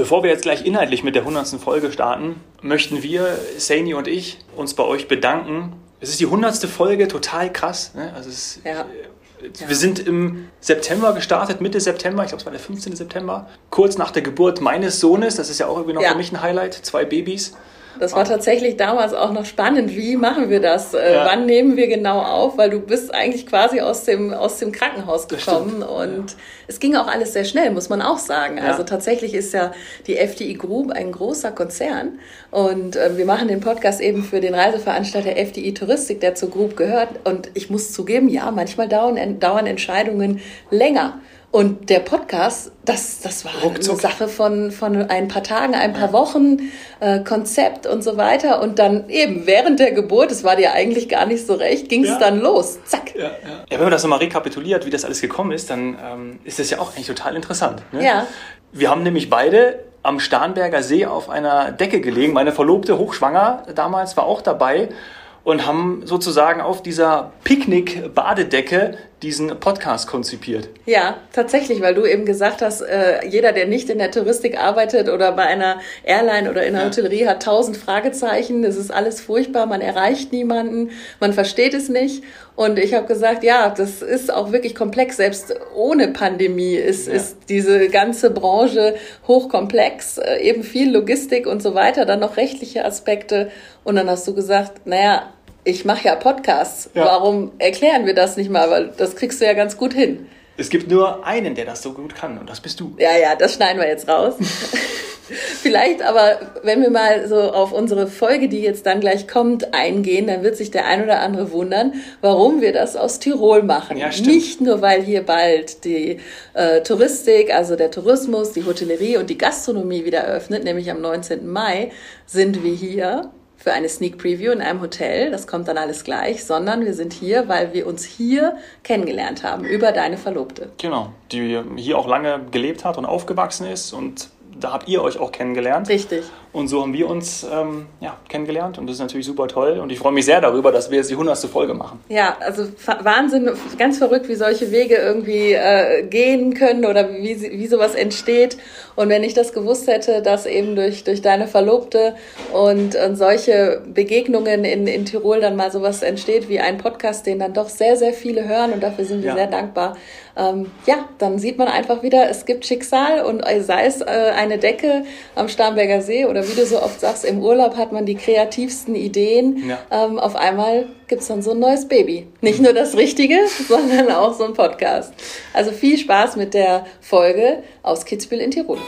Bevor wir jetzt gleich inhaltlich mit der 100. Folge starten, möchten wir, Saini und ich, uns bei euch bedanken. Es ist die 100. Folge, total krass. Ne? Also es, Ja. äh, Wir sind im September gestartet, Mitte September, ich glaube es war der 15. September, kurz nach der Geburt meines Sohnes. Das ist ja auch irgendwie noch Ja. für mich ein Highlight, zwei Babys. Das war tatsächlich damals auch noch spannend. Wie machen wir das? Äh, Ja. Wann nehmen wir genau auf? Weil du bist eigentlich quasi aus dem, aus dem Krankenhaus gekommen. Und es ging auch alles sehr schnell, muss man auch sagen. Ja. Also tatsächlich ist ja die FDI Group ein großer Konzern. Und äh, wir machen den Podcast eben für den Reiseveranstalter FDI Touristik, der zur Group gehört. Und ich muss zugeben, ja, manchmal dauern, dauern Entscheidungen länger. Und der Podcast, das, das war Ruckzuck. eine Sache von, von ein paar Tagen, ein paar Wochen, äh, Konzept und so weiter. Und dann eben während der Geburt, es war dir eigentlich gar nicht so recht, ging es Ja. dann los. Zack. Ja, ja. ja, wenn man das nochmal rekapituliert, wie das alles gekommen ist, dann ähm, ist das ja auch eigentlich total interessant. Ne? Ja. Wir haben nämlich beide am Starnberger See auf einer Decke gelegen. Meine Verlobte, hochschwanger damals, war auch dabei und haben sozusagen auf dieser Picknick-Badedecke diesen Podcast konzipiert. Ja, tatsächlich, weil du eben gesagt hast, äh, jeder, der nicht in der Touristik arbeitet oder bei einer Airline oder in der Ja. Hotellerie, hat tausend Fragezeichen. Es ist alles furchtbar, man erreicht niemanden, man versteht es nicht. Und ich habe gesagt, ja, das ist auch wirklich komplex. Selbst ohne Pandemie ist, Ja. ist diese ganze Branche hochkomplex, äh, eben viel Logistik und so weiter, dann noch rechtliche Aspekte. Und dann hast du gesagt, naja, ich mache ja Podcasts. Ja. Warum erklären wir das nicht mal? Weil das kriegst du ja ganz gut hin. Es gibt nur einen, der das so gut kann und das bist du. Ja, ja, das schneiden wir jetzt raus. Vielleicht aber, wenn wir mal so auf unsere Folge, die jetzt dann gleich kommt, eingehen, dann wird sich der ein oder andere wundern, warum wir das aus Tirol machen. Ja, stimmt. Nicht nur, weil hier bald die äh, Touristik, also der Tourismus, die Hotellerie und die Gastronomie wieder eröffnet, nämlich am 19. Mai, sind wir hier für eine Sneak Preview in einem Hotel. Das kommt dann alles gleich, sondern wir sind hier, weil wir uns hier kennengelernt haben über deine Verlobte. Genau, die hier auch lange gelebt hat und aufgewachsen ist und da habt ihr euch auch kennengelernt. Richtig. Und so haben wir uns ähm, ja, kennengelernt und das ist natürlich super toll. Und ich freue mich sehr darüber, dass wir jetzt die 100. Folge machen. Ja, also Wahnsinn, ganz verrückt, wie solche Wege irgendwie äh, gehen können oder wie, wie sowas entsteht. Und wenn ich das gewusst hätte, dass eben durch, durch deine Verlobte und, und solche Begegnungen in, in Tirol dann mal sowas entsteht wie ein Podcast, den dann doch sehr, sehr viele hören und dafür sind wir Ja. sehr dankbar. Ähm, ja, dann sieht man einfach wieder, es gibt Schicksal und sei es äh, eine Decke am Starnberger See oder wie du so oft sagst, im Urlaub hat man die kreativsten Ideen. Ja. Ähm, auf einmal gibt's dann so ein neues Baby. Nicht nur das Richtige, sondern auch so ein Podcast. Also viel Spaß mit der Folge aus Kitzbühel in Tirol.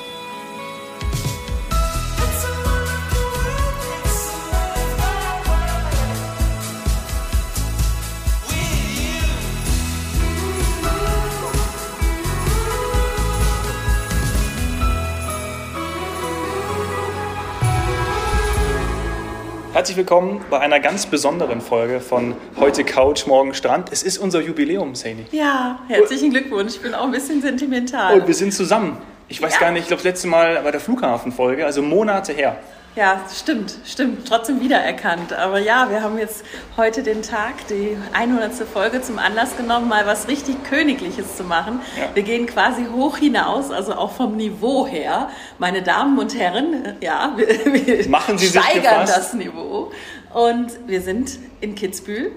Herzlich willkommen bei einer ganz besonderen Folge von Heute Couch, Morgen Strand. Es ist unser Jubiläum, Saini. Ja, herzlichen Glückwunsch. Ich bin auch ein bisschen sentimental. Und wir sind zusammen. Ich weiß Ja. gar nicht, ich glaube, das letzte Mal bei der Flughafenfolge, also Monate her. Ja, stimmt, stimmt. Trotzdem wiedererkannt. Aber ja, wir haben jetzt heute den Tag, die 100. Folge zum Anlass genommen, mal was richtig Königliches zu machen. Ja. Wir gehen quasi hoch hinaus, also auch vom Niveau her. Meine Damen und Herren, ja, wir, wir Machen Sie sich steigern das Niveau. Und wir sind in Kitzbühel.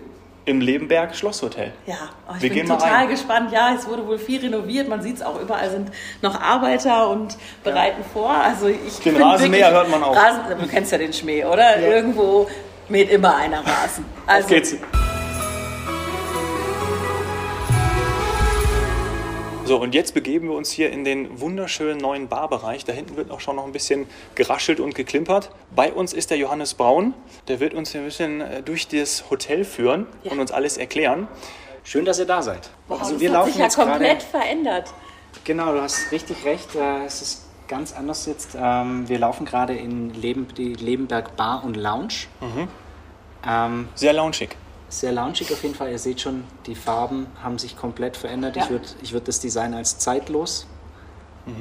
Im Lebenberg Schlosshotel. Ja, oh, ich Wir bin total gespannt. Ja, es wurde wohl viel renoviert. Man sieht es auch überall sind noch Arbeiter und bereiten vor. Also ich Den Rasenmäher hört man auch. Rasen, du kennst ja den Schmäh, oder? Ja. Irgendwo mäht immer einer Rasen. Also Auf geht's. So, und jetzt begeben wir uns hier in den wunderschönen neuen Barbereich. Da hinten wird auch schon noch ein bisschen geraschelt und geklimpert. Bei uns ist der Johannes Braun. Der wird uns hier ein bisschen äh, durch das Hotel führen Ja. und uns alles erklären. Schön, dass ihr da seid. wow, also das wir hat laufen sich ja jetzt komplett gerade. verändert. Genau, du hast richtig recht. äh, Es ist ganz anders jetzt. Ähm, Wir laufen gerade in Leben, die Lebenberg Bar und Lounge. Mhm. Ähm, Sehr launchig. Sehr loungig auf jeden Fall. Ihr seht schon, die Farben haben sich komplett verändert. Ja. Ich würde ich würd das Design als zeitlos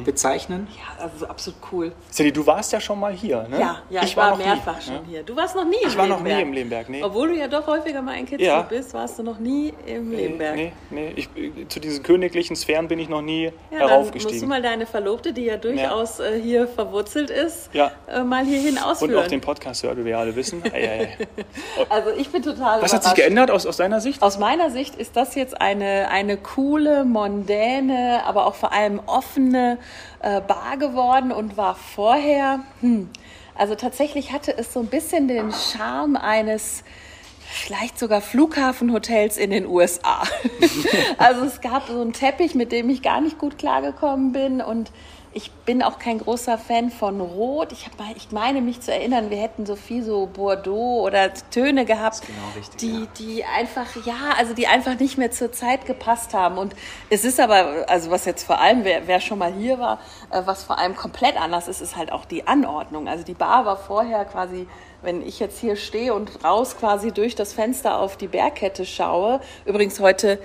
bezeichnen. Ja, also absolut cool. Cindy, du warst ja schon mal hier, ne? Ja, ja ich, war, noch mehrfach nie, schon ne? hier. Du warst noch nie im Ich war noch Lebenberg. nie im Lebenberg, nee. Obwohl du ja doch häufiger mal in Kitzbühel Ja. bist, warst du noch nie im Lebenberg. Nee, nee. Ich, zu diesen königlichen Sphären bin ich noch nie Ja, dann musst du heraufgestiegen. mal deine Verlobte, die ja durchaus äh, hier verwurzelt ist, Ja. äh, mal hierhin Und ausführen. auch den Podcast hört, wie wir alle wissen. Ei, ei, ei. also ich bin total Was hat sich geändert aus, aus deiner Sicht? Aus meiner Sicht ist das jetzt eine, eine coole, mondäne, aber auch vor allem offene äh, Bar geworden und war vorher, hm, also tatsächlich hatte es so ein bisschen den Charme eines vielleicht sogar Flughafenhotels in den USA. also es gab so einen Teppich, mit dem ich gar nicht gut klargekommen bin und ich bin auch kein großer Fan von Rot. Ich, hab, mal- ich meine mich zu erinnern, wir hätten so viel so Bordeaux oder Töne gehabt, genau richtig, die, ja. die einfach, ja, also die einfach nicht mehr zur Zeit gepasst haben. Und es ist aber, also was jetzt vor allem, wer, wer schon mal hier war, äh, was vor allem komplett anders ist, ist halt auch die Anordnung. Also die Bar war vorher quasi, wenn ich jetzt hier stehe und raus quasi durch das Fenster auf die Bergkette schaue, übrigens heute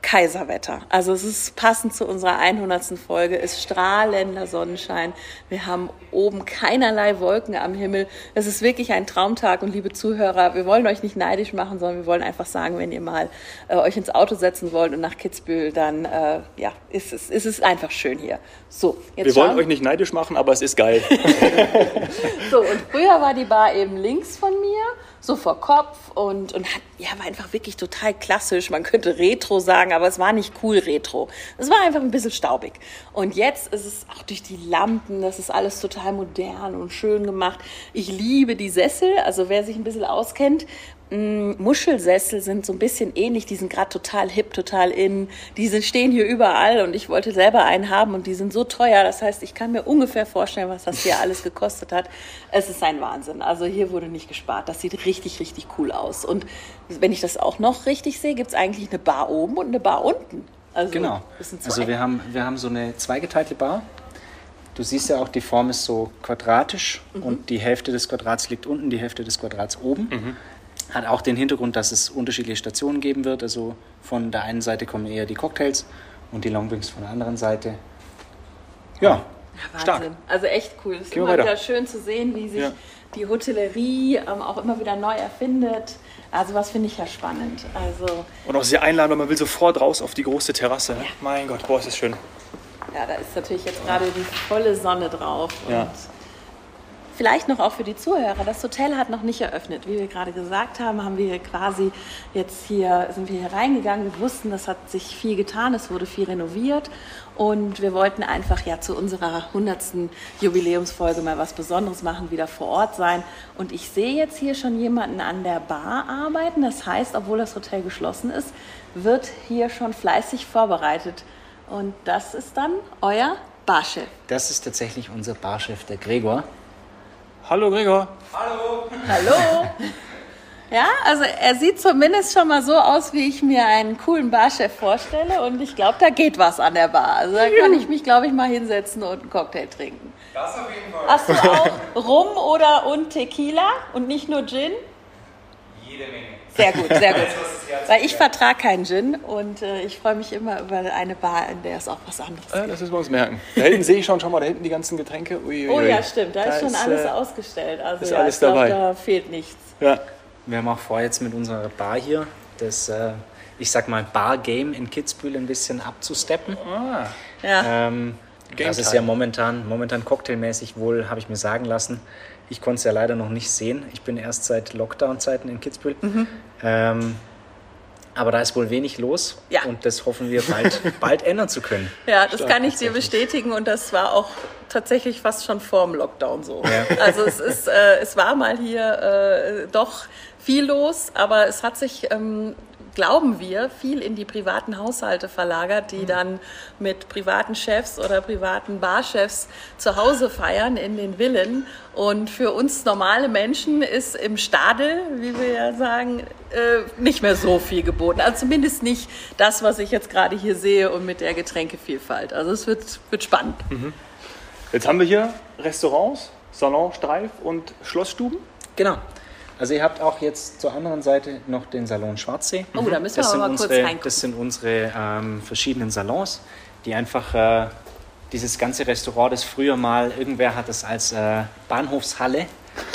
Kaiserwetter. Also es ist passend zu unserer 100. Folge, ist strahlender Sonnenschein. Wir haben oben keinerlei Wolken am Himmel. Es ist wirklich ein Traumtag und liebe Zuhörer, wir wollen euch nicht neidisch machen, sondern wir wollen einfach sagen, wenn ihr mal äh, euch ins Auto setzen wollt und nach Kitzbühel, dann äh, ja, ist es, ist es einfach schön hier. So, jetzt Wir wollen schauen- euch nicht neidisch machen, aber es ist geil. so, und früher war die Bar eben links von mir, so vor Kopf und, und hat, ja, war einfach wirklich total klassisch. Man könnte Retro sagen, aber es war nicht cool Retro. Es war einfach ein bisschen staubig. Und jetzt ist es auch durch die Lampen, das ist alles total modern und schön gemacht. Ich liebe die Sessel, also wer sich ein bisschen auskennt, Muschelsessel sind so ein bisschen ähnlich, die sind gerade total hip, total in. Die sind, stehen hier überall und ich wollte selber einen haben und die sind so teuer. Das heißt, ich kann mir ungefähr vorstellen, was das hier alles gekostet hat. Es ist ein Wahnsinn. Also hier wurde nicht gespart. Das sieht richtig, richtig cool aus. Und wenn ich das auch noch richtig sehe, gibt es eigentlich eine Bar oben und eine Bar unten. Also, Genau. Also wir haben, wir haben so eine zweigeteilte Bar. Du siehst ja auch, die Form ist so quadratisch Mhm. und die Hälfte des Quadrats liegt unten, die Hälfte des Quadrats oben. Hat auch den Hintergrund, dass es unterschiedliche Stationen geben wird. Also von der einen Seite kommen eher die Cocktails und die Longdrinks von der anderen Seite. Ja, Ja, Wahnsinn. Stark. Also echt cool. Es ist Gehen immer wieder schön zu sehen, wie sich Ja. die Hotellerie ähm, auch immer wieder neu erfindet. Also was finde ich ja spannend. Also Und auch sehr einladend, weil man will sofort raus auf die große Terrasse. ne? Mein Gott, boah, ist das schön. ja, da ist natürlich jetzt gerade die volle Sonne drauf. Ja. Vielleicht noch auch für die Zuhörer. Das Hotel hat noch nicht eröffnet. Wie wir gerade gesagt haben, haben wir quasi jetzt hier, sind wir hier reingegangen. Wir wussten, das hat sich viel getan. Es wurde viel renoviert. Und wir wollten einfach ja zu unserer 100. Jubiläumsfolge mal was Besonderes machen, wieder vor Ort sein. Und ich sehe jetzt hier schon jemanden an der Bar arbeiten. Das heißt, obwohl das Hotel geschlossen ist, wird hier schon fleißig vorbereitet. Und das ist dann euer Barchef. das ist tatsächlich unser Barchef, der Gregor. Hallo Gregor. Hallo. Ja, also er sieht zumindest schon mal so aus, wie ich mir einen coolen Barchef vorstelle. Und ich glaube, da geht was an der Bar. Also da kann ich mich, glaube ich, mal hinsetzen und einen Cocktail trinken. Das auf jeden Fall. Hast du auch Rum oder und Tequila und nicht nur Gin? Jede Menge. Sehr gut, sehr gut. Weil ich vertrage keinen Gin und äh, ich freue mich immer über eine Bar, in der es auch was anderes Äh, gibt. das müssen wir uns merken. Da hinten sehe ich schon, schau mal, da hinten die ganzen Getränke. Ui, ui, Oh ja, stimmt. Da, ist schon alles äh, ausgestellt. Also ist ja, alles ich glaube, dabei. da fehlt nichts. Ja. Wir haben auch vor, jetzt mit unserer Bar hier das, äh, ich sag mal, Bar-Game in Kitzbühel ein bisschen abzusteppen. Ah, Ja. Ähm, das ist ja momentan, momentan cocktailmäßig wohl, habe ich mir sagen lassen. Ich konnte es ja leider noch nicht sehen. Ich bin erst seit Lockdown-Zeiten in Kitzbühel. Mhm. Ähm, aber da ist wohl wenig los Ja. und das hoffen wir bald, bald ändern zu können. Ja, das Stark, kann ich dir bestätigen und das war auch tatsächlich fast schon vor dem Lockdown so. Ja. Also es ist, äh, es war mal hier äh, doch viel los, aber es hat sich, ähm, glauben wir, viel in die privaten Haushalte verlagert, die dann mit privaten Chefs oder privaten Barchefs zu Hause feiern in den Villen. Und für uns normale Menschen ist im Stadel, wie wir ja sagen, äh, nicht mehr so viel geboten. Also zumindest nicht das, was ich jetzt gerade hier sehe und mit der Getränkevielfalt. Also es wird, wird spannend. Jetzt haben wir hier Restaurants, Salon, Streif und Schlossstuben. Genau. Also ihr habt auch jetzt zur anderen Seite noch den Salon Schwarzsee. Oh, da müssen wir das aber mal kurz unsere, reingucken. Das sind unsere ähm, verschiedenen Salons, die einfach äh, dieses ganze Restaurant, das früher mal, irgendwer hat es als äh, Bahnhofshalle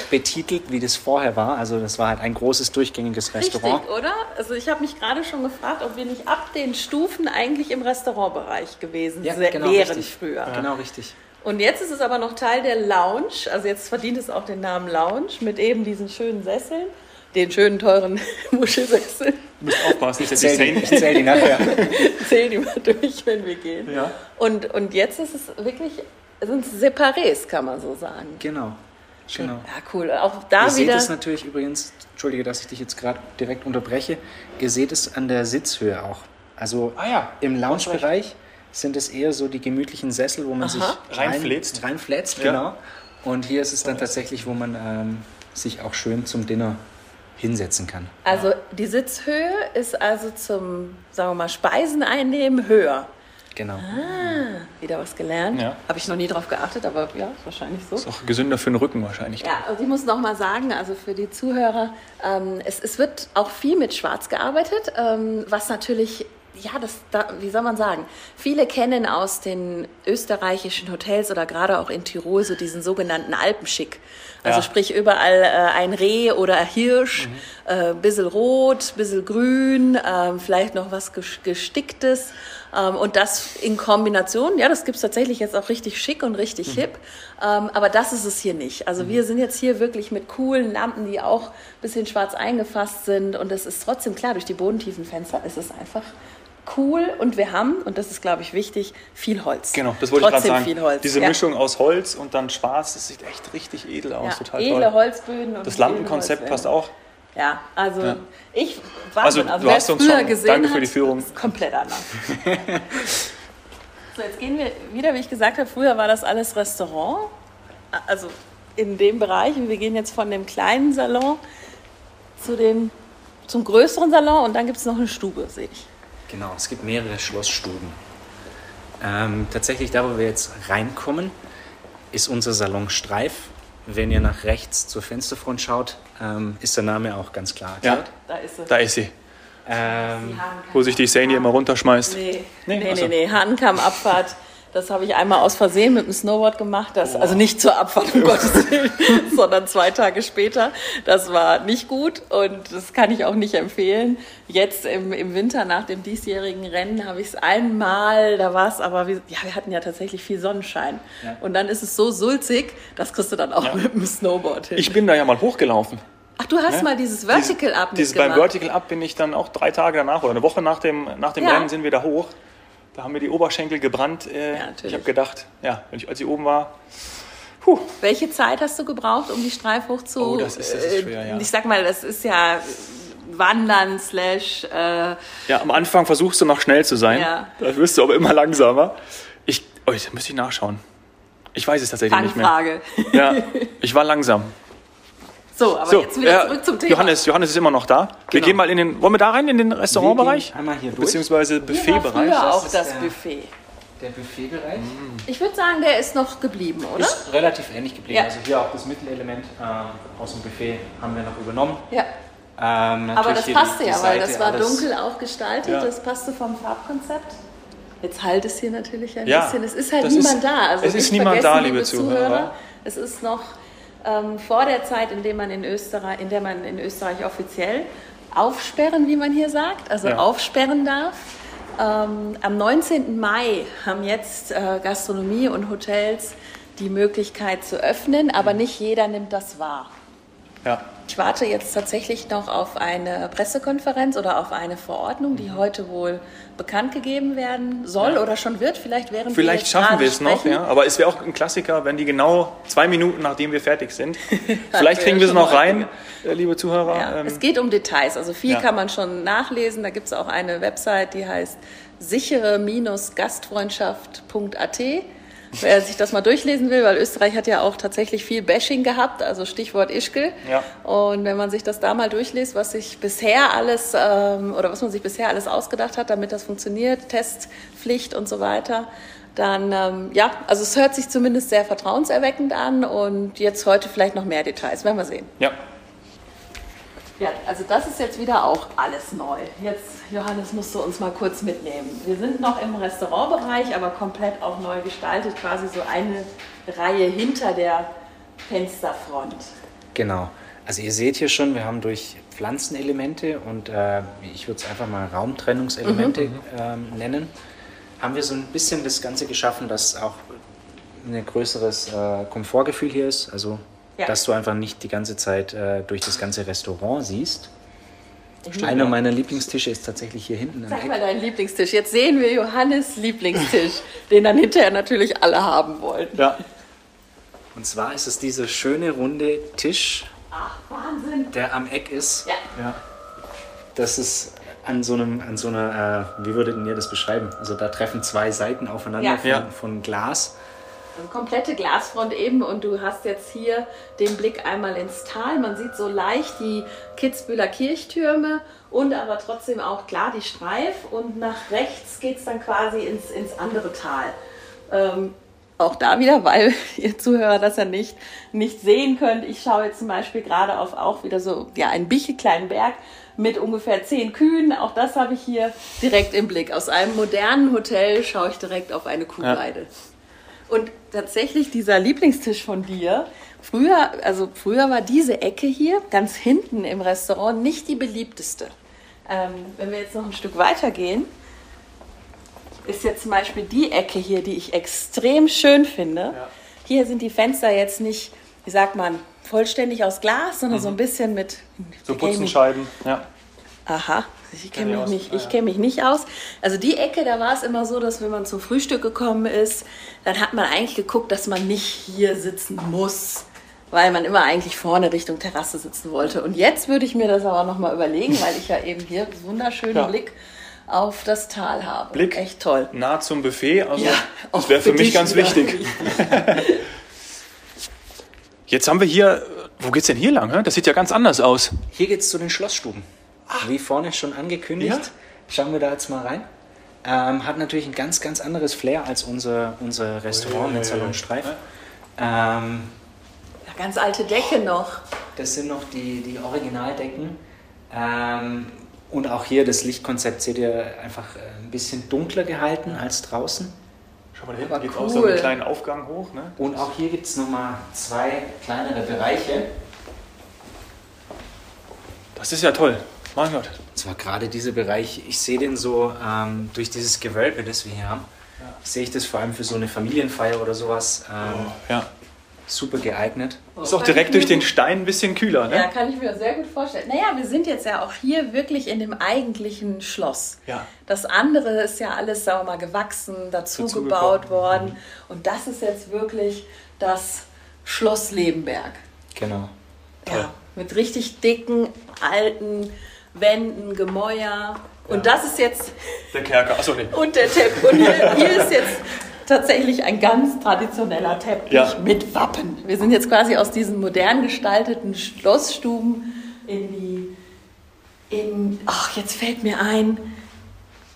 betitelt, wie das vorher war. Also das war halt ein großes durchgängiges Restaurant. Richtig, oder? Also ich habe mich gerade schon gefragt, ob wir nicht ab den Stufen eigentlich im Restaurantbereich gewesen Ja, genau, wären richtig. früher. Genau, richtig. Und jetzt ist es aber noch Teil der Lounge. Also jetzt verdient es auch den Namen Lounge mit eben diesen schönen Sesseln, den schönen teuren Muschelsesseln. Du musst aufpassen, nicht, dass Zähl die ich zähl die nachher. Zähl die mal durch, wenn wir gehen. Ja. Und, und jetzt ist es wirklich, sind es Separés, kann man so sagen. Genau. genau. Ja, cool. Auch da Ihr seht wieder. es natürlich übrigens, entschuldige, dass ich dich jetzt gerade direkt unterbreche, ihr seht es an der Sitzhöhe auch. Also Ah ja, im Lounge-Bereich sind es eher so die gemütlichen Sessel, wo man sich rein- Reinfläzt. reinflätzt, Ja. genau. Und hier ist es dann tatsächlich, wo man ähm, sich auch schön zum Dinner hinsetzen kann. Also die Sitzhöhe ist also zum, sagen wir mal, Speisen einnehmen höher. Genau. Ah, wieder was gelernt. Ja. Habe ich noch nie drauf geachtet, aber ja, ist wahrscheinlich so. Ist auch gesünder für den Rücken wahrscheinlich. Ja, und ich muss noch mal sagen, also für die Zuhörer, ähm, es, es wird auch viel mit Schwarz gearbeitet, ähm, was natürlich, ja, das, da, wie soll man sagen, viele kennen aus den österreichischen Hotels oder gerade auch in Tirol so diesen sogenannten Alpenschick. Also Ja. sprich überall äh, ein Reh oder ein Hirsch, äh, bisschen rot, bisschen grün, ähm, vielleicht noch was ges- gesticktes. Ähm, und das in Kombination, ja, das gibt's tatsächlich jetzt auch richtig schick und richtig hip. Ähm, aber das ist es hier nicht. Also wir sind jetzt hier wirklich mit coolen Lampen, die auch ein bisschen schwarz eingefasst sind. Und es ist trotzdem klar, durch die bodentiefen Fenster ist es einfach cool. Und wir haben, und das ist, glaube ich, wichtig, viel Holz. Genau, das wollte ich gerade Trotzdem sagen. viel Holz. Diese ja. Mischung aus Holz und dann Schwarz, das sieht echt richtig edel aus, Ja, total edle toll. Holzböden. Und Das Lampenkonzept passt auch. Ja, also Ja. ich Also, Wahnsinn. du hast uns früher schon- gesehen danke für hat, die Führung. Ist komplett anders. so, jetzt gehen wir wieder, wie ich gesagt habe, früher war das alles Restaurant, also in dem Bereich. Und wir gehen jetzt von dem kleinen Salon zu dem, zum größeren Salon und dann gibt es noch eine Stube, sehe ich. Genau, es gibt mehrere Schlossstuben. Ähm, tatsächlich, da wo wir jetzt reinkommen, ist unser Salon Streif. Wenn ihr nach rechts zur Fensterfront schaut, ähm, ist der Name auch ganz klar Ja, erklärt. Da ist sie. da ist sie. Ähm, Wo sich die Sani immer runterschmeißt. Nee, Nee? nee, Ach so. nee, nee. Hahnkammabfahrt. Das habe ich einmal aus Versehen mit dem Snowboard gemacht. Das, Also nicht zur Abfahrt, um Gottes Willen, sondern zwei Tage später. Das war nicht gut und das kann ich auch nicht empfehlen. Jetzt im, im Winter nach dem diesjährigen Rennen habe ich es einmal, da war es aber, wie, ja, wir hatten ja tatsächlich viel Sonnenschein. Ja. Und dann ist es so sulzig, das kriegst du dann auch Ja. mit dem Snowboard hin. Ich bin da ja mal hochgelaufen. Ach, du hast Ja? mal dieses Vertical Up Dieses, beim mitgemacht. Vertical Up bin ich dann auch drei Tage danach oder eine Woche nach dem, nach dem. Rennen sind wir da hoch. Da haben mir die Oberschenkel gebrannt. Äh, Ja, ich habe gedacht, ja, wenn ich, als ich oben war, puh, Welche Zeit hast du gebraucht, um die Streif hoch zu? Oh, das ist- das ist schwer, ja. Ich sag mal, das ist ja Wandern slash. Äh, ja, am Anfang versuchst du noch schnell zu sein. Ja. Da wirst du aber immer langsamer. Ich, oh, jetzt müsste ich nachschauen. Ich weiß es tatsächlich nicht mehr. Fangfrage. Ja, ich war langsam. So, aber So, jetzt wieder ja, zurück zum Thema. Johannes, Johannes ist immer noch da. Wir Genau. gehen mal in den, wollen wir da rein in den Restaurantbereich? Wir einmal hier durch. Beziehungsweise Hier war Buffetbereich. früher das auch ist das der- Buffet. Der Buffetbereich Ich würde sagen, der ist noch geblieben, oder? ist relativ ähnlich geblieben. Ja. Also hier auch das Mittelelement ähm, aus dem Buffet haben wir noch übernommen. Ja. Ähm, Aber das passte die- die ja, weil das war alles- dunkel auch gestaltet. Ja. Das passte vom Farbkonzept. Jetzt halt es hier natürlich ein Ja, bisschen. Es ist halt das niemand ist- da. Also es ist niemand da, liebe Zuhörer. Es ist noch ähm, vor der Zeit, in der man in Österreich, in der man in Österreich offiziell aufsperren, wie man hier sagt, also Ja. aufsperren darf. Ähm, am 19. Mai haben jetzt äh, Gastronomie und Hotels die Möglichkeit zu öffnen, aber nicht jeder nimmt das wahr. Ja. Ich warte jetzt tatsächlich noch auf eine Pressekonferenz oder auf eine Verordnung, die heute wohl bekannt gegeben werden soll oder schon wird. Vielleicht während wir Vielleicht jetzt schaffen wir es noch, sprechen. ja. Aber es wäre auch ein Klassiker, wenn die genau zwei Minuten nachdem wir fertig sind. Vielleicht kriegen wir schon noch rein, äh, liebe Zuhörer. Ja, Ähm, es geht um Details. Also viel ja. kann man schon nachlesen. Da gibt es auch eine Website, die heißt sichere-gastfreundschaft.at. Wer sich das mal durchlesen will, weil Österreich hat ja auch tatsächlich viel Bashing gehabt, also Stichwort Ischgl. Ja. Und wenn man sich das da mal durchliest, was sich bisher alles ähm, oder was man sich bisher alles ausgedacht hat, damit das funktioniert, Testpflicht und so weiter, dann ähm, ja, also es hört sich zumindest sehr vertrauenserweckend an und jetzt heute vielleicht noch mehr Details, werden wir sehen. ja. Ja, also das ist jetzt wieder auch alles neu. Jetzt, Johannes, musst du uns mal kurz mitnehmen. Wir sind noch im Restaurantbereich, aber komplett auch neu gestaltet, quasi so eine Reihe hinter der Fensterfront. Genau. Also ihr seht hier schon, wir haben durch Pflanzenelemente und äh, ich würde es einfach mal Raumtrennungselemente ähm, nennen, haben wir so ein bisschen das Ganze geschaffen, dass auch ein größeres äh, Komfortgefühl hier ist. Also Ja. dass du einfach nicht die ganze Zeit äh, durch das ganze Restaurant siehst. Einer meiner Lieblingstische ist tatsächlich hier hinten Sag Eck. mal deinen Lieblingstisch. Jetzt sehen wir Johannes Lieblingstisch, den dann hinterher natürlich alle haben wollten. Ja. Und zwar ist es dieser schöne runde Tisch, Ach, Wahnsinn. der am Eck ist. Ja, ja. Das ist an so einem, an so einer, äh, wie würdet ihr das beschreiben? Also da treffen zwei Seiten aufeinander Ja. von, Ja. von Glas. Eine komplette Glasfront eben und du hast jetzt hier den Blick einmal ins Tal. Man sieht so leicht die Kitzbühler Kirchtürme und aber trotzdem auch klar die Streif und nach rechts geht es dann quasi ins, ins andere Tal. Ähm, auch da wieder, weil ihr Zuhörer das ja nicht, nicht sehen könnt. Ich schaue jetzt zum Beispiel gerade auf auch wieder so ja, einen kleinen Berg mit ungefähr zehn Kühen. Auch das habe ich hier direkt im Blick. Aus einem modernen Hotel schaue ich direkt auf eine Kuhweide. Und tatsächlich dieser Lieblingstisch von dir, früher, also früher war diese Ecke hier ganz hinten im Restaurant nicht die beliebteste. Ähm, wenn wir jetzt noch ein Stück weiter gehen, ist jetzt zum Beispiel die Ecke hier, die ich extrem schön finde. Hier sind die Fenster jetzt nicht, wie sagt man, vollständig aus Glas, sondern so ein bisschen mit So Gaming. Putzenscheiben. Ja. Aha, ich Kenn kenne ich mich, nicht, ich kenn mich nicht aus. Also die Ecke, da war es immer so, dass wenn man zum Frühstück gekommen ist, dann hat man eigentlich geguckt, dass man nicht hier sitzen muss, weil man immer eigentlich vorne Richtung Terrasse sitzen wollte. Und jetzt würde ich mir das aber nochmal überlegen, weil ich ja eben hier einen wunderschönen Ja. Blick auf das Tal habe. Blick. Echt toll. Nah zum Buffet. Also Ja, das auch wäre für für mich ganz wichtig. Jetzt haben wir hier, wo geht's denn hier lang? Das sieht ja ganz anders aus. Hier geht es zu den Schlossstuben. Wie vorne schon angekündigt. Ja. Schauen wir da jetzt mal rein. Ähm, hat natürlich ein ganz, ganz anderes Flair als unser, unser Restaurant mit Salon Streif. Ähm, ganz alte Decke noch. das sind noch die, die Originaldecken. Ähm, und auch hier das Lichtkonzept seht ihr einfach äh, ein bisschen dunkler gehalten als draußen. Schau mal, da hinten geht's cool. auch so einen kleinen Aufgang hoch. Ne? Und auch hier gibt es nochmal zwei kleinere Bereiche. Das ist ja toll. Mein Gott. Und zwar gerade dieser Bereich, ich sehe den so ähm, durch dieses Gewölbe, das wir hier haben, sehe ich das vor allem für so eine Familienfeier oder sowas ähm, Ja. super geeignet. Ist auch direkt durch den Stein ein bisschen kühler. Ne? Ja, kann ich mir sehr gut vorstellen. Naja, wir sind jetzt ja auch hier wirklich in dem eigentlichen Schloss. Ja. Das andere ist ja alles, sagen wir mal, gewachsen, dazu Dazu gebaut gekommen. worden. Und das ist jetzt wirklich das Schloss Lebenberg. Genau. Ja, mit richtig dicken, alten Wänden, Gemäuer. Und das ist jetzt, Der Kerker. Achso, nee. und der Teppich. Und hier, hier ist jetzt tatsächlich ein ganz traditioneller Teppich Ja. mit Wappen. Wir sind jetzt quasi aus diesen modern gestalteten Schlossstuben in die. In, ach, jetzt fällt mir ein,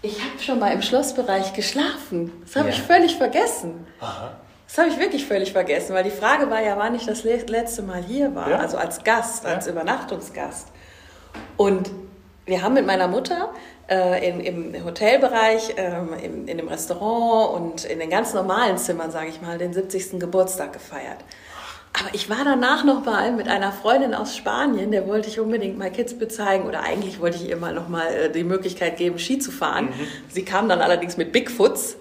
ich habe schon mal im Schlossbereich geschlafen. Das habe Ja. ich völlig vergessen. Das habe ich wirklich völlig vergessen, weil die Frage war ja, wann ich das le- letzte Mal hier war, Ja. also als Gast, Ja. als Übernachtungsgast. Und wir haben mit meiner Mutter äh, in, im Hotelbereich, ähm, in, in dem Restaurant und in den ganz normalen Zimmern, sage ich mal, den 70. Geburtstag gefeiert. Aber ich war danach noch mal mit einer Freundin aus Spanien, der wollte ich unbedingt mal Kitzbühel zeigen oder eigentlich wollte ich ihr mal noch mal äh, die Möglichkeit geben, Ski zu fahren. Sie kam dann allerdings mit Bigfoots.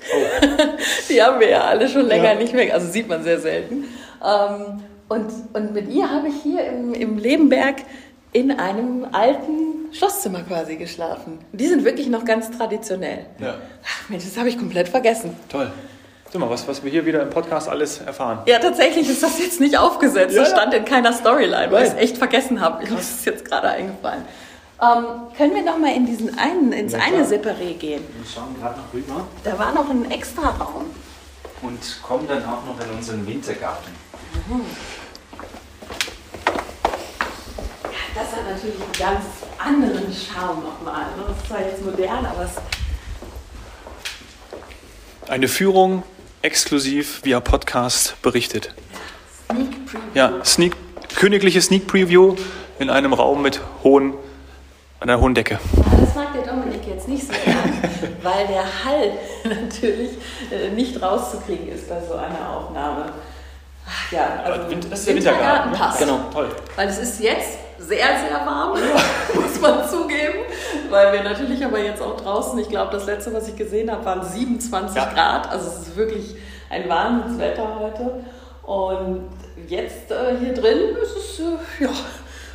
die haben wir ja alle schon länger Ja. nicht mehr, also sieht man sehr selten. Ähm, und, und mit ihr habe ich hier im, im Lebenberg in einem alten Schlosszimmer quasi geschlafen. Die sind wirklich noch ganz traditionell. Ja. Ach Mensch, das habe ich komplett vergessen. Toll. Sag mal, was, was wir hier wieder im Podcast alles erfahren. Ja, tatsächlich ist das jetzt nicht aufgesetzt. Ja, das ja. stand in keiner Storyline, weil ich es echt vergessen habe. Mir ist es jetzt gerade eingefallen. Ähm, können wir noch mal in diesen einen, ins Ja, eine. Separé gehen? Wir schauen gerade noch rüber Da war noch ein extra Raum. und kommen dann auch noch in unseren Wintergarten. Das hat natürlich einen ganz anderen Charme nochmal. ne? Das ist zwar jetzt modern, aber es Eine Führung exklusiv via Podcast berichtet. Sneak Preview. Ja, Sneak, königliche Sneak Preview in einem Raum mit hohen, einer hohen Decke. Das mag der Dominik jetzt nicht so gern, weil der Hall natürlich äh, nicht rauszukriegen ist bei so einer Aufnahme. Ja, also das ist der Wintergarten. ne? passt. Genau. Toll. Weil es ist jetzt sehr, sehr warm, muss man zugeben. Weil wir natürlich aber jetzt auch draußen, ich glaube, das letzte, was ich gesehen habe, waren 27 Ja. Grad. Also es ist wirklich ein Wahnsinnswetter heute. Und jetzt äh, hier drin ist es äh, ja,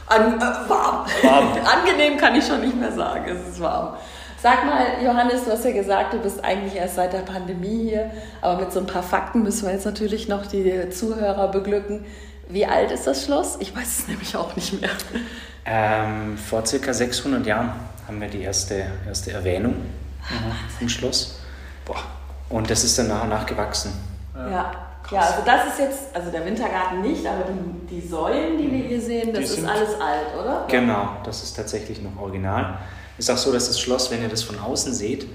an, äh, warm. Warm. Angenehm kann ich schon nicht mehr sagen, es ist warm. Sag mal, Johannes, du hast ja gesagt, du bist eigentlich erst seit der Pandemie hier, aber mit so ein paar Fakten müssen wir jetzt natürlich noch die Zuhörer beglücken. Wie alt ist das Schloss? Ich weiß es nämlich auch nicht mehr. Ähm, vor circa 600 Jahren haben wir die erste, erste Erwähnung im Schloss. Boah. Und das ist dann nach und nach gewachsen. Ja. Ja, also das ist jetzt, also der Wintergarten nicht, aber die, die Säulen, die wir hier sehen, das ist alles alt, oder? Genau, das ist tatsächlich noch original. Ist auch so, dass das Schloss, wenn ihr das von außen seht,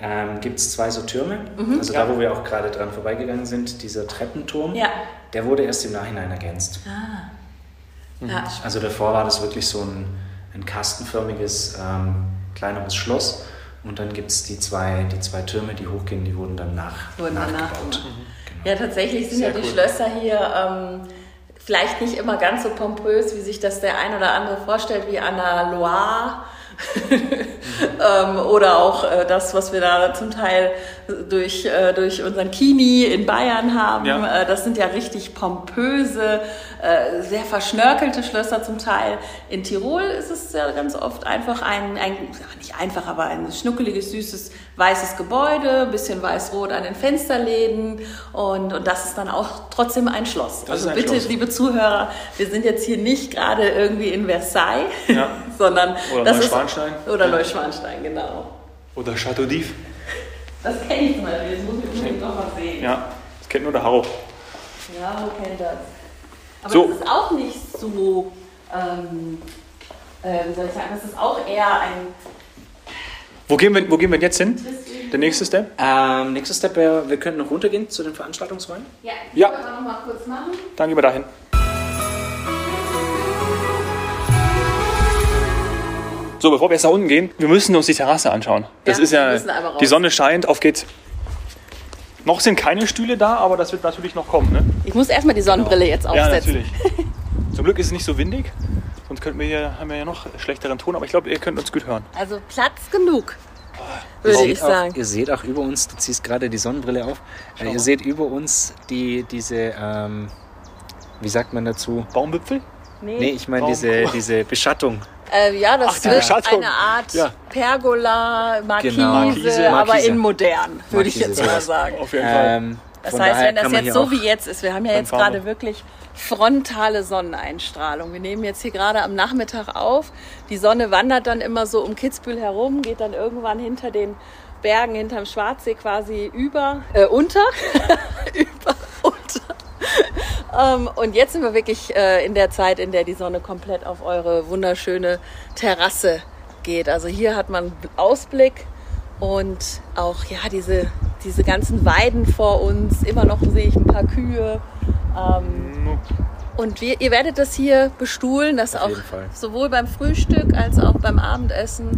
ähm, gibt es zwei so Türme. Also Ja. da, wo wir auch gerade dran vorbeigegangen sind, dieser Treppenturm, Ja. der wurde erst im Nachhinein ergänzt. Ja. Also davor war das wirklich so ein, ein kastenförmiges, ähm, kleineres Schloss. Und dann gibt es die zwei, die zwei Türme, die hochgehen, die wurden dann nach, Wurden danach nachgebaut. gemacht. Ja, tatsächlich sind Sehr ja die cool. Schlösser hier ähm, vielleicht nicht immer ganz so pompös, wie sich das der ein oder andere vorstellt, wie an der Loire. ähm, oder auch äh, das, was wir da zum Teil durch, äh, durch unseren Kini in Bayern haben. Ja. Äh, das sind ja richtig pompöse, äh, sehr verschnörkelte Schlösser zum Teil. In Tirol ist es ja ganz oft einfach ein, ein nicht einfach, aber ein schnuckeliges, süßes, weißes Gebäude, ein bisschen weiß-rot an den Fensterläden und, und das ist dann auch trotzdem ein Schloss. Das also ein bitte, Schloss. liebe Zuhörer, wir sind jetzt hier nicht gerade irgendwie in Versailles, Ja. sondern Oder das Neuschwanstein. Ist, oder Neuschwanstein, genau. Oder Chateau d'If. Das kenne ich zum Beispiel, das muss ich unbedingt noch mal sehen. Ja, das kennt nur der Harro. Ja, wo kennt das? Aber So. das ist auch nicht so, ähm, äh, wie soll ich sagen, das ist auch eher ein Wo gehen wir, wo gehen wir jetzt hin? Der nächste Step? Ähm, nächster Step wäre, wir könnten noch runtergehen zu den Veranstaltungsräumen. Ja, Ja. können wir noch mal kurz machen. Dann gehen wir dahin. So, bevor wir jetzt nach unten gehen, wir müssen uns die Terrasse anschauen. Das Ja, ist ja, die Sonne scheint, auf geht's. Noch sind keine Stühle da, aber das wird natürlich noch kommen. Ne? Ich muss erstmal die Sonnenbrille jetzt Ja, aufsetzen. natürlich. Zum Glück ist es nicht so windig, sonst könnten wir hier, haben wir ja noch schlechteren Ton, aber ich glaube, ihr könnt uns gut hören. Also Platz genug, würde Ihr ich seht auch, sagen. Ihr seht auch über uns, du ziehst gerade die Sonnenbrille auf, äh, ihr seht über uns die, diese, ähm, wie sagt man dazu? Baumwipfel? Nee, ich meine diese, diese Beschattung. Äh, ja, das Ach, Beschattung. eine Art Ja. Pergola, Markise, Genau. Markise. aber Markise. in modern, würde ich jetzt mal sagen. Auf jeden Fall. Ähm, Das heißt, wenn das jetzt so wie jetzt ist, wir haben ja jetzt gerade wirklich frontale Sonneneinstrahlung. Wir nehmen jetzt hier gerade am Nachmittag auf. Die Sonne wandert dann immer so um Kitzbühel herum, geht dann irgendwann hinter den Bergen, hinterm Schwarzsee quasi über, äh, unter, über, unter. Ähm, und jetzt sind wir wirklich äh, in der Zeit, in der die Sonne komplett auf eure wunderschöne Terrasse geht. Also hier hat man Ausblick und auch ja diese, diese ganzen Weiden vor uns. Immer noch sehe ich ein paar Kühe. Ähm, und wir, ihr werdet das hier bestuhlen, das Auf auch sowohl beim Frühstück als auch beim Abendessen.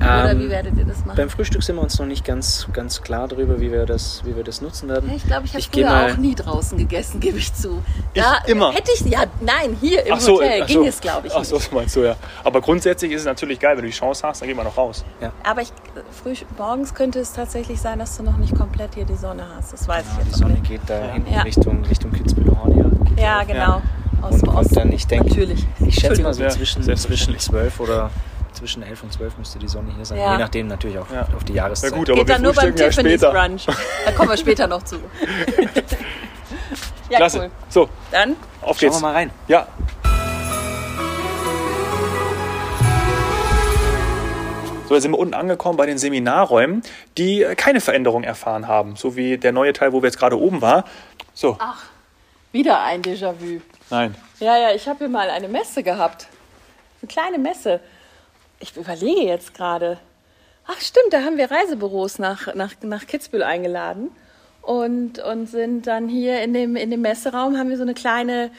Oder Ähm, wie werdet ihr das machen? Beim Frühstück sind wir uns noch nicht ganz, ganz klar darüber, wie wir das, wie wir das nutzen werden. Ich glaube, ich habe früher mal- auch nie draußen gegessen, gebe ich zu. Ich Da immer. Hätte ich, ja, nein, hier im so, Hotel ging so. es, glaube ich. Ach so, nicht. meinst du ja. Aber grundsätzlich ist es natürlich geil, wenn du die Chance hast, dann gehen wir noch raus. Aber ich, früh, morgens könnte es tatsächlich sein, dass du noch nicht komplett hier die Sonne hast. Das weiß Ja, ich die jetzt noch Sonne nicht. geht da hinten Ja. Richtung, Richtung Kitzbühel Ja, genau. Aus Und Osten. dann, ich denke, Natürlich. ich schätze mal so Ja, zwischen, zwischen 12 oder zwischen 11 und 12 müsste die Sonne hier sein. Ja. Je nachdem natürlich auch Ja. auf die Jahreszeit. Ja gut, aber Geht wir dann nur beim ja Tiffany's später. Brunch. Da kommen wir später noch zu. ja, Klasse. cool. So, Dann auf Schauen geht's. wir mal rein. Ja. So, jetzt sind wir unten angekommen bei den Seminarräumen, die keine Veränderung erfahren haben. So wie der neue Teil, wo wir jetzt gerade oben waren. So, wieder ein Déjà-vu. nein. Ja, ja, ich habe hier mal eine Messe gehabt. Eine kleine Messe. Ich überlege jetzt gerade. Ach stimmt, da haben wir Reisebüros nach, nach, nach Kitzbühel eingeladen und, und sind dann hier in dem, in dem Messeraum haben wir so eine kleine,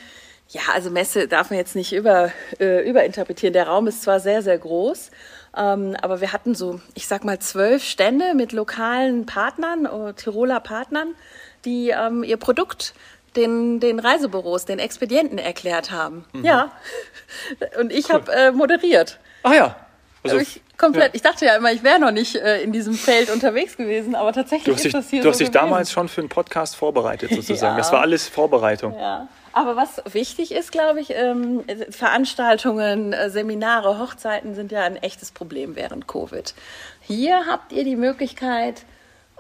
Ja, also Messe darf man jetzt nicht über, äh, überinterpretieren. Der Raum ist zwar sehr, sehr groß, ähm, aber wir hatten so, ich sag mal, zwölf Stände mit lokalen Partnern, äh, Tiroler Partnern, die ähm, ihr Produkt den, den Reisebüros, den Expedienten erklärt haben. Mhm. Ja. Und ich cool. habe äh, moderiert. Ah ja. Also, ich, komplett. Ja. Ich dachte ja immer, ich wäre noch nicht äh, in diesem Feld unterwegs gewesen, aber tatsächlich du hast ist dich, das hier Du hast so dich gewesen. damals schon für einen Podcast vorbereitet sozusagen. ja. Das war alles Vorbereitung. Ja. Aber was wichtig ist, glaube ich, ähm, Veranstaltungen, äh, Seminare, Hochzeiten sind ja ein echtes Problem während Covid. Hier habt ihr die Möglichkeit,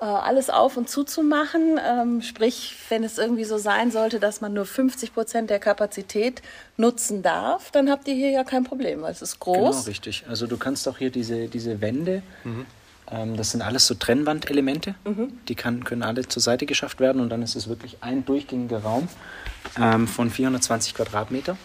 alles auf und zuzumachen. Ähm, sprich, wenn es irgendwie so sein sollte, dass man nur 50 Prozent der Kapazität nutzen darf, dann habt ihr hier ja kein Problem, weil es ist groß. Genau, richtig. Also du kannst auch hier diese, diese Wände, mhm. ähm, das sind alles so Trennwandelemente, mhm. die kann, können alle zur Seite geschafft werden und dann ist es wirklich ein durchgängiger Raum ähm, von 420 Quadratmeter.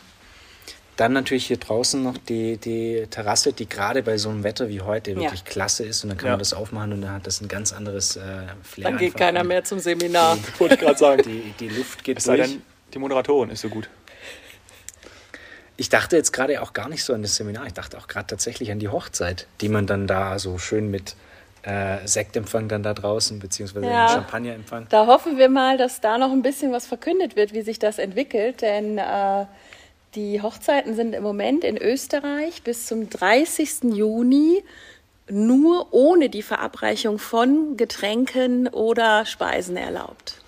Dann natürlich hier draußen noch die, die Terrasse, die gerade bei so einem Wetter wie heute wirklich ja. klasse ist. Und dann kann ja. man das aufmachen und dann hat das ein ganz anderes äh, Flair. Dann geht keiner mehr zum Seminar. Die, Wollte ich gerade sagen. Die, die Luft geht es durch. Denn, die Moderatorin ist so gut. Ich dachte jetzt gerade auch gar nicht so an das Seminar. Ich dachte auch gerade tatsächlich an die Hochzeit, die man dann da so schön mit äh, Sektempfang dann da draußen, beziehungsweise ja, Champagnerempfang. Da hoffen wir mal, dass da noch ein bisschen was verkündet wird, wie sich das entwickelt, denn äh, die Hochzeiten sind im Moment in Österreich bis zum 30. Juni nur ohne die Verabreichung von Getränken oder Speisen erlaubt.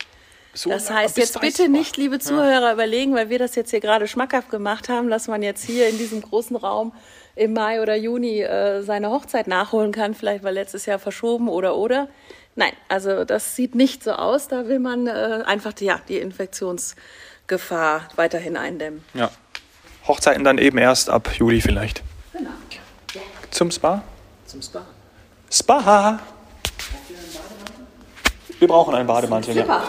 So das heißt, jetzt bitte nicht, liebe Zuhörer, ja. überlegen, weil wir das jetzt hier gerade schmackhaft gemacht haben, dass man jetzt hier in diesem großen Raum im Mai oder Juni äh, seine Hochzeit nachholen kann, vielleicht weil letztes Jahr verschoben oder oder. Nein, also das sieht nicht so aus. Da will man äh, einfach die, ja, die Infektionsgefahr weiterhin eindämmen. Ja. Hochzeiten dann eben erst ab Juli vielleicht. Genau. Zum Spa? Zum Spa. Spa! Wir brauchen einen Bademantel, ja.